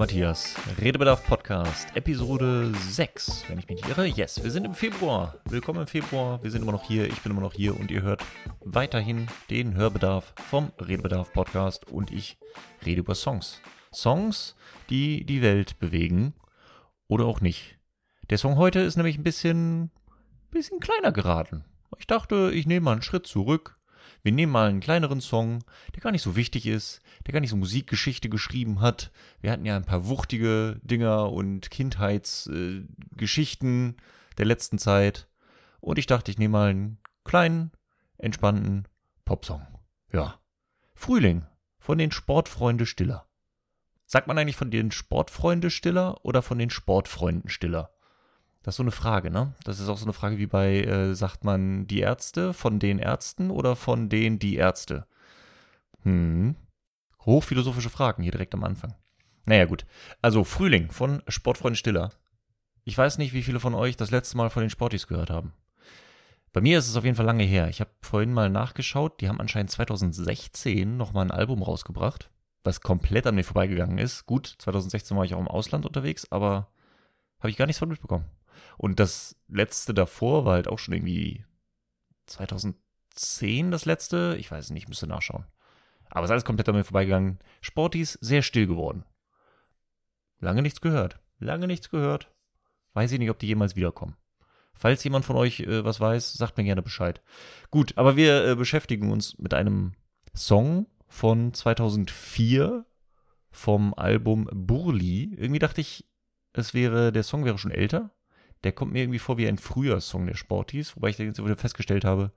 Matthias. Redebedarf Podcast, Episode 6, wenn ich mich nicht irre. Yes, wir sind im Februar. Willkommen im Februar. Wir sind immer noch hier, ich bin immer noch hier und ihr hört weiterhin den Hörbedarf vom Redebedarf Podcast und ich rede über Songs. Songs, die die Welt bewegen oder auch nicht. Der Song heute ist nämlich ein bisschen, bisschen kleiner geraten. Ich dachte, ich nehme mal einen Schritt zurück wir nehmen mal einen kleineren Song, der gar nicht so wichtig ist, der gar nicht so Musikgeschichte geschrieben hat. Wir hatten ja ein paar wuchtige Dinger und Kindheitsgeschichten äh, der letzten Zeit. Und ich dachte, ich nehme mal einen kleinen, entspannten Popsong. Ja. Frühling von den Sportfreunde Stiller. Sagt man eigentlich von den Sportfreunde Stiller oder von den Sportfreunden Stiller? Das ist so eine Frage, ne? Das ist auch so eine Frage wie bei, äh, sagt man die Ärzte von den Ärzten oder von den die Ärzte? Hm. Hochphilosophische Fragen hier direkt am Anfang. Naja, gut. Also Frühling von Sportfreund Stiller. Ich weiß nicht, wie viele von euch das letzte Mal von den Sportis gehört haben. Bei mir ist es auf jeden Fall lange her. Ich habe vorhin mal nachgeschaut. Die haben anscheinend 2016 nochmal ein Album rausgebracht, was komplett an mir vorbeigegangen ist. Gut, 2016 war ich auch im Ausland unterwegs, aber habe ich gar nichts von mitbekommen. Und das letzte davor war halt auch schon irgendwie 2010 das letzte. Ich weiß nicht, müsste nachschauen. Aber es ist alles komplett an mir vorbeigegangen. Sporties sehr still geworden. Lange nichts gehört. Lange nichts gehört. Weiß ich nicht, ob die jemals wiederkommen. Falls jemand von euch äh, was weiß, sagt mir gerne Bescheid. Gut, aber wir äh, beschäftigen uns mit einem Song von 2004 vom Album Burli. Irgendwie dachte ich, es wäre, der Song wäre schon älter der kommt mir irgendwie vor wie ein früher Song der Sporties, wobei ich jetzt wieder festgestellt habe,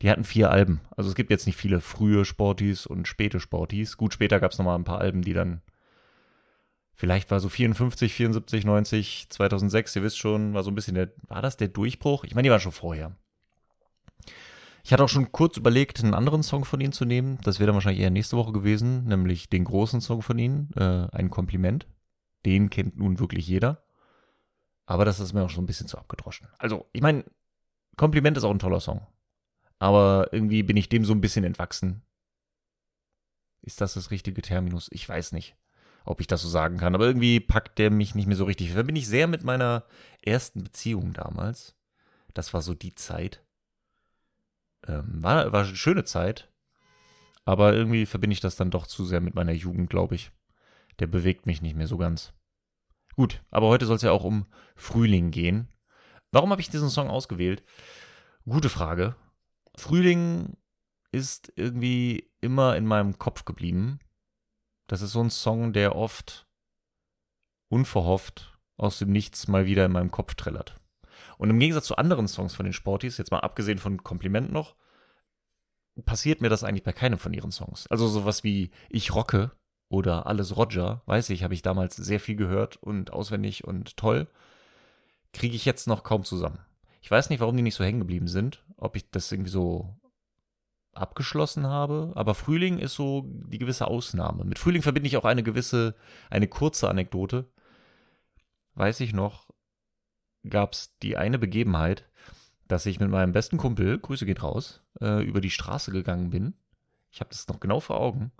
die hatten vier Alben. Also es gibt jetzt nicht viele frühe Sporties und späte Sporties. Gut, später gab es nochmal ein paar Alben, die dann vielleicht war so 54, 74, 90, 2006, ihr wisst schon, war so ein bisschen der, war das der Durchbruch? Ich meine, die waren schon vorher. Ich hatte auch schon kurz überlegt, einen anderen Song von ihnen zu nehmen. Das wäre dann wahrscheinlich eher nächste Woche gewesen, nämlich den großen Song von ihnen, äh, ein Kompliment. Den kennt nun wirklich jeder. Aber das ist mir auch schon ein bisschen zu abgedroschen. Also, ich meine, Kompliment ist auch ein toller Song. Aber irgendwie bin ich dem so ein bisschen entwachsen. Ist das das richtige Terminus? Ich weiß nicht, ob ich das so sagen kann. Aber irgendwie packt der mich nicht mehr so richtig. Da bin ich sehr mit meiner ersten Beziehung damals. Das war so die Zeit. Ähm, war, war eine schöne Zeit. Aber irgendwie verbinde ich das dann doch zu sehr mit meiner Jugend, glaube ich. Der bewegt mich nicht mehr so ganz. Gut, aber heute soll es ja auch um Frühling gehen. Warum habe ich diesen Song ausgewählt? Gute Frage. Frühling ist irgendwie immer in meinem Kopf geblieben. Das ist so ein Song, der oft unverhofft aus dem Nichts mal wieder in meinem Kopf trällert. Und im Gegensatz zu anderen Songs von den Sporties, jetzt mal abgesehen von Kompliment noch, passiert mir das eigentlich bei keinem von ihren Songs. Also sowas wie Ich rocke oder Alles Roger, weiß ich, habe ich damals sehr viel gehört und auswendig und toll, kriege ich jetzt noch kaum zusammen. Ich weiß nicht, warum die nicht so hängen geblieben sind, ob ich das irgendwie so abgeschlossen habe, aber Frühling ist so die gewisse Ausnahme. Mit Frühling verbinde ich auch eine gewisse, eine kurze Anekdote. Weiß ich noch, gab es die eine Begebenheit, dass ich mit meinem besten Kumpel, Grüße geht raus, äh, über die Straße gegangen bin. Ich habe das noch genau vor Augen.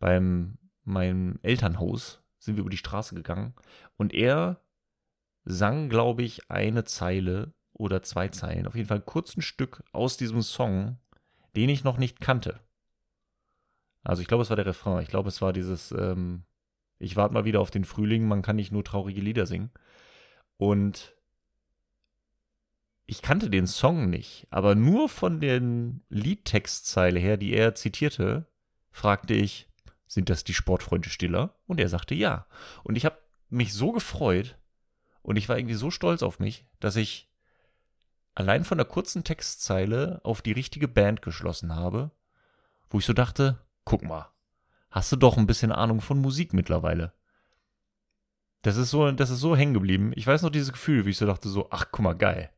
Beim meinem Elternhaus sind wir über die Straße gegangen und er sang, glaube ich, eine Zeile oder zwei Zeilen, auf jeden Fall ein kurzes Stück aus diesem Song, den ich noch nicht kannte. Also ich glaube, es war der Refrain. Ich glaube, es war dieses, ähm, ich warte mal wieder auf den Frühling, man kann nicht nur traurige Lieder singen. Und ich kannte den Song nicht, aber nur von den Liedtextzeile her, die er zitierte, fragte ich, sind das die Sportfreunde Stiller? Und er sagte ja. Und ich habe mich so gefreut und ich war irgendwie so stolz auf mich, dass ich allein von der kurzen Textzeile auf die richtige Band geschlossen habe, wo ich so dachte, guck mal, hast du doch ein bisschen Ahnung von Musik mittlerweile. Das ist so, das ist so hängen geblieben. Ich weiß noch dieses Gefühl, wie ich so dachte, so, ach, guck mal, geil.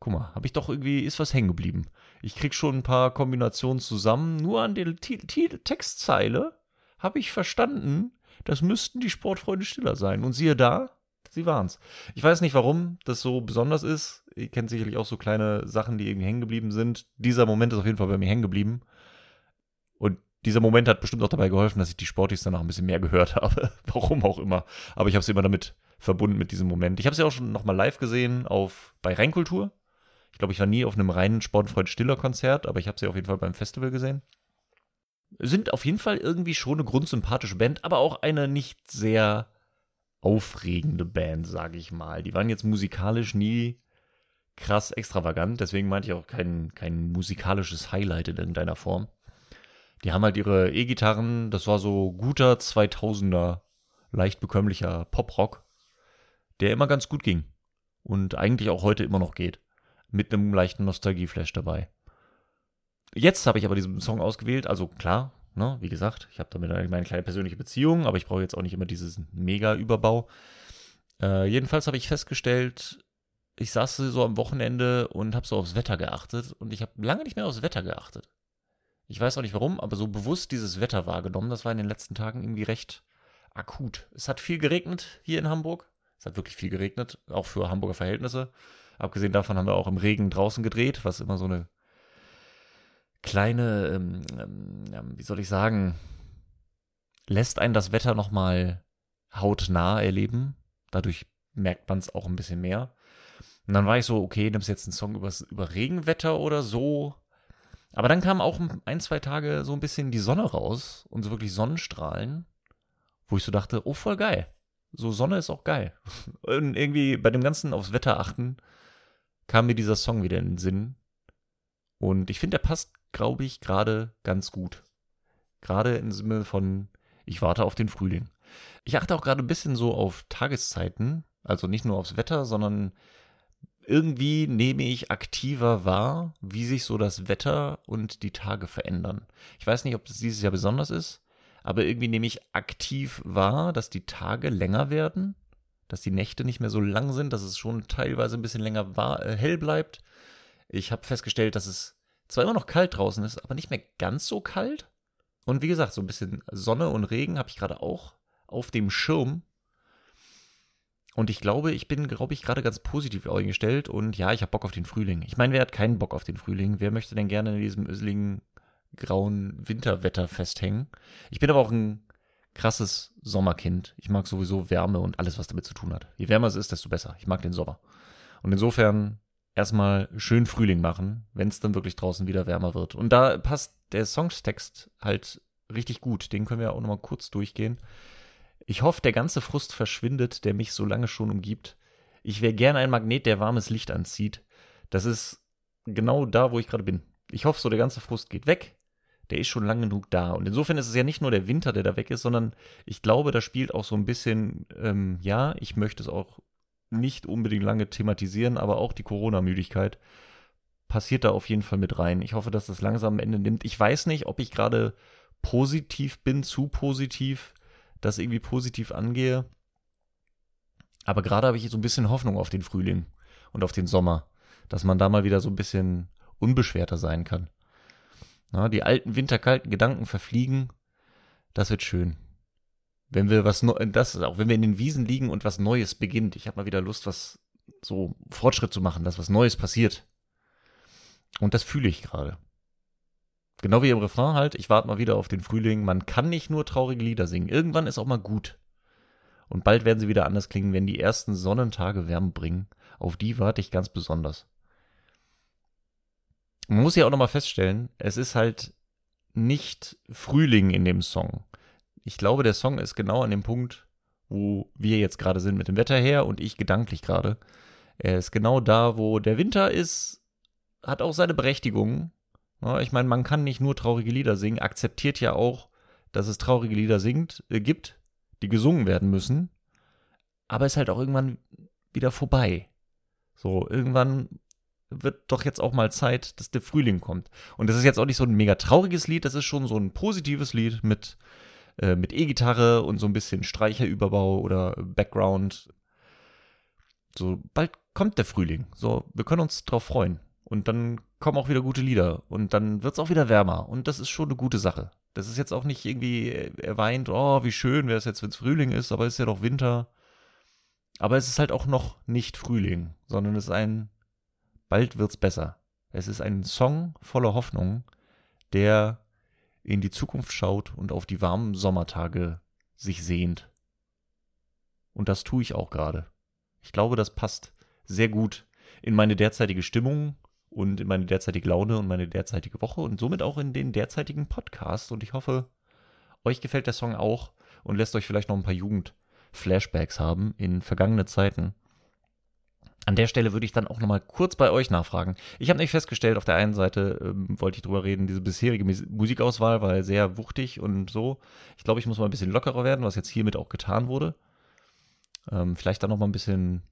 Guck mal, habe ich doch irgendwie, ist was hängen geblieben. Ich krieg schon ein paar Kombinationen zusammen, nur an der Textzeile habe ich verstanden, das müssten die Sportfreunde Stiller sein. Und siehe da, sie waren's. Ich weiß nicht, warum das so besonders ist. Ihr kennt sicherlich auch so kleine Sachen, die irgendwie hängen geblieben sind. Dieser Moment ist auf jeden Fall bei mir hängen geblieben. Und dieser Moment hat bestimmt auch dabei geholfen, dass ich die Sportis danach ein bisschen mehr gehört habe. Warum auch immer. Aber ich habe sie immer damit verbunden mit diesem Moment. Ich habe sie auch schon nochmal live gesehen auf bei Rheinkultur. Ich glaube, ich war nie auf einem reinen Sportfreund Stiller Konzert, aber ich habe sie auf jeden Fall beim Festival gesehen. Sind auf jeden Fall irgendwie schon eine grundsympathische Band, aber auch eine nicht sehr aufregende Band, sage ich mal. Die waren jetzt musikalisch nie krass extravagant, deswegen meinte ich auch kein, kein musikalisches Highlight in irgendeiner Form. Die haben halt ihre E-Gitarren, das war so guter 2000er, leicht bekömmlicher Poprock, der immer ganz gut ging und eigentlich auch heute immer noch geht, mit einem leichten Nostalgieflash dabei. Jetzt habe ich aber diesen Song ausgewählt, also klar, ne, wie gesagt, ich habe damit meine kleine persönliche Beziehung, aber ich brauche jetzt auch nicht immer diesen Mega-Überbau. Äh, jedenfalls habe ich festgestellt, ich saß so am Wochenende und habe so aufs Wetter geachtet und ich habe lange nicht mehr aufs Wetter geachtet. Ich weiß auch nicht warum, aber so bewusst dieses Wetter wahrgenommen, das war in den letzten Tagen irgendwie recht akut. Es hat viel geregnet hier in Hamburg. Es hat wirklich viel geregnet, auch für Hamburger Verhältnisse. Abgesehen davon haben wir auch im Regen draußen gedreht, was immer so eine kleine, ähm, ähm, wie soll ich sagen, lässt einen das Wetter nochmal hautnah erleben. Dadurch merkt man es auch ein bisschen mehr. Und dann war ich so, okay, nimmst jetzt einen Song übers, über Regenwetter oder so. Aber dann kam auch ein, zwei Tage so ein bisschen die Sonne raus und so wirklich Sonnenstrahlen, wo ich so dachte, oh, voll geil. So Sonne ist auch geil. Und irgendwie bei dem ganzen aufs Wetter achten kam mir dieser Song wieder in den Sinn. Und ich finde, der passt, glaube ich, gerade ganz gut. Gerade im Sinne von, ich warte auf den Frühling. Ich achte auch gerade ein bisschen so auf Tageszeiten, also nicht nur aufs Wetter, sondern irgendwie nehme ich aktiver wahr, wie sich so das Wetter und die Tage verändern. Ich weiß nicht, ob das dieses Jahr besonders ist, aber irgendwie nehme ich aktiv wahr, dass die Tage länger werden, dass die Nächte nicht mehr so lang sind, dass es schon teilweise ein bisschen länger war, äh, hell bleibt. Ich habe festgestellt, dass es zwar immer noch kalt draußen ist, aber nicht mehr ganz so kalt. Und wie gesagt, so ein bisschen Sonne und Regen habe ich gerade auch auf dem Schirm. Und ich glaube, ich bin, glaube ich, gerade ganz positiv eingestellt. Und ja, ich habe Bock auf den Frühling. Ich meine, wer hat keinen Bock auf den Frühling? Wer möchte denn gerne in diesem öseligen, grauen Winterwetter festhängen? Ich bin aber auch ein krasses Sommerkind. Ich mag sowieso Wärme und alles, was damit zu tun hat. Je wärmer es ist, desto besser. Ich mag den Sommer. Und insofern erstmal schön Frühling machen, wenn es dann wirklich draußen wieder wärmer wird. Und da passt der Songstext halt richtig gut. Den können wir auch nochmal kurz durchgehen. Ich hoffe, der ganze Frust verschwindet, der mich so lange schon umgibt. Ich wäre gern ein Magnet, der warmes Licht anzieht. Das ist genau da, wo ich gerade bin. Ich hoffe, so der ganze Frust geht weg. Der ist schon lange genug da. Und insofern ist es ja nicht nur der Winter, der da weg ist, sondern ich glaube, da spielt auch so ein bisschen, ähm, ja, ich möchte es auch nicht unbedingt lange thematisieren, aber auch die Corona-Müdigkeit passiert da auf jeden Fall mit rein. Ich hoffe, dass das langsam ein Ende nimmt. Ich weiß nicht, ob ich gerade positiv bin, zu positiv das irgendwie positiv angehe. Aber gerade habe ich so ein bisschen Hoffnung auf den Frühling und auf den Sommer, dass man da mal wieder so ein bisschen unbeschwerter sein kann. Na, die alten winterkalten Gedanken verfliegen, das wird schön. Wenn wir was das ist auch wenn wir in den Wiesen liegen und was Neues beginnt. Ich habe mal wieder Lust, was so Fortschritt zu machen, dass was Neues passiert. Und das fühle ich gerade. Genau wie im Refrain halt, ich warte mal wieder auf den Frühling. Man kann nicht nur traurige Lieder singen. Irgendwann ist auch mal gut. Und bald werden sie wieder anders klingen, wenn die ersten Sonnentage Wärme bringen. Auf die warte ich ganz besonders. Man muss ja auch nochmal feststellen, es ist halt nicht Frühling in dem Song. Ich glaube, der Song ist genau an dem Punkt, wo wir jetzt gerade sind mit dem Wetter her und ich gedanklich gerade. Er ist genau da, wo der Winter ist, hat auch seine Berechtigung, ich meine, man kann nicht nur traurige Lieder singen, akzeptiert ja auch, dass es traurige Lieder singt, äh, gibt, die gesungen werden müssen, aber ist halt auch irgendwann wieder vorbei. So, irgendwann wird doch jetzt auch mal Zeit, dass der Frühling kommt. Und das ist jetzt auch nicht so ein mega trauriges Lied, das ist schon so ein positives Lied mit, äh, mit E-Gitarre und so ein bisschen Streicherüberbau oder Background. So, bald kommt der Frühling. So, wir können uns drauf freuen. Und dann kommen auch wieder gute Lieder. Und dann wird es auch wieder wärmer. Und das ist schon eine gute Sache. Das ist jetzt auch nicht irgendwie, er weint, oh, wie schön wäre es jetzt, wenn es Frühling ist, aber es ist ja doch Winter. Aber es ist halt auch noch nicht Frühling, sondern es ist ein, bald wird's besser. Es ist ein Song voller Hoffnung, der in die Zukunft schaut und auf die warmen Sommertage sich sehnt. Und das tue ich auch gerade. Ich glaube, das passt sehr gut in meine derzeitige Stimmung und in meine derzeitige Laune und meine derzeitige Woche und somit auch in den derzeitigen Podcast. Und ich hoffe, euch gefällt der Song auch und lässt euch vielleicht noch ein paar Jugend-Flashbacks haben in vergangene Zeiten. An der Stelle würde ich dann auch nochmal kurz bei euch nachfragen. Ich habe nämlich festgestellt, auf der einen Seite ähm, wollte ich drüber reden, diese bisherige Musikauswahl war sehr wuchtig und so. Ich glaube, ich muss mal ein bisschen lockerer werden, was jetzt hiermit auch getan wurde. Ähm, vielleicht dann nochmal ein bisschen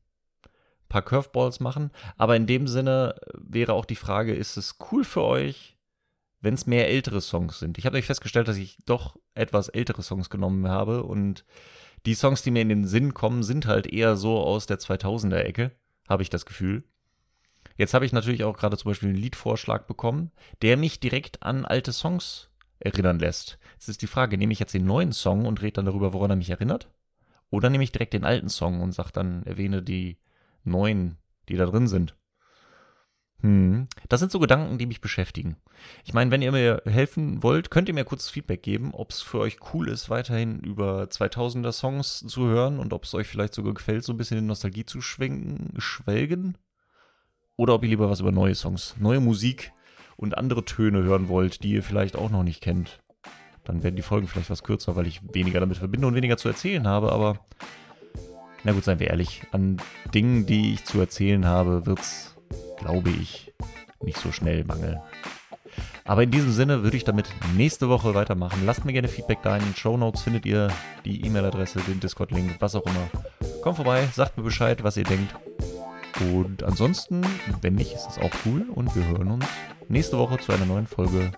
paar Curveballs machen. Aber in dem Sinne wäre auch die Frage, ist es cool für euch, wenn es mehr ältere Songs sind? Ich habe euch festgestellt, dass ich doch etwas ältere Songs genommen habe und die Songs, die mir in den Sinn kommen, sind halt eher so aus der 2000er-Ecke habe ich das Gefühl. Jetzt habe ich natürlich auch gerade zum Beispiel einen Liedvorschlag bekommen, der mich direkt an alte Songs erinnern lässt. Jetzt ist die Frage, nehme ich jetzt den neuen Song und rede dann darüber, woran er mich erinnert? Oder nehme ich direkt den alten Song und sage dann, erwähne die neuen, die da drin sind? Hm. Das sind so Gedanken, die mich beschäftigen. Ich meine, wenn ihr mir helfen wollt, könnt ihr mir kurz Feedback geben, ob es für euch cool ist, weiterhin über 2000er Songs zu hören und ob es euch vielleicht sogar gefällt, so ein bisschen in Nostalgie zu schwenken, schwelgen. Oder ob ihr lieber was über neue Songs, neue Musik und andere Töne hören wollt, die ihr vielleicht auch noch nicht kennt. Dann werden die Folgen vielleicht was kürzer, weil ich weniger damit verbinde und weniger zu erzählen habe, aber na gut, seien wir ehrlich, an Dingen, die ich zu erzählen habe, wird's glaube ich, nicht so schnell mangeln. Aber in diesem Sinne würde ich damit nächste Woche weitermachen. Lasst mir gerne Feedback da. In den Show Notes findet ihr die E-Mail-Adresse, den Discord-Link, was auch immer. Kommt vorbei, sagt mir Bescheid, was ihr denkt. Und ansonsten, wenn nicht, ist es auch cool. Und wir hören uns nächste Woche zu einer neuen Folge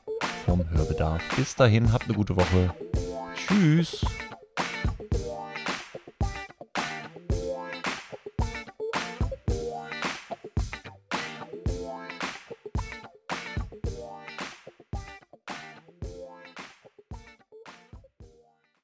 vom Hörbedarf. Bis dahin, habt eine gute Woche. Tschüss.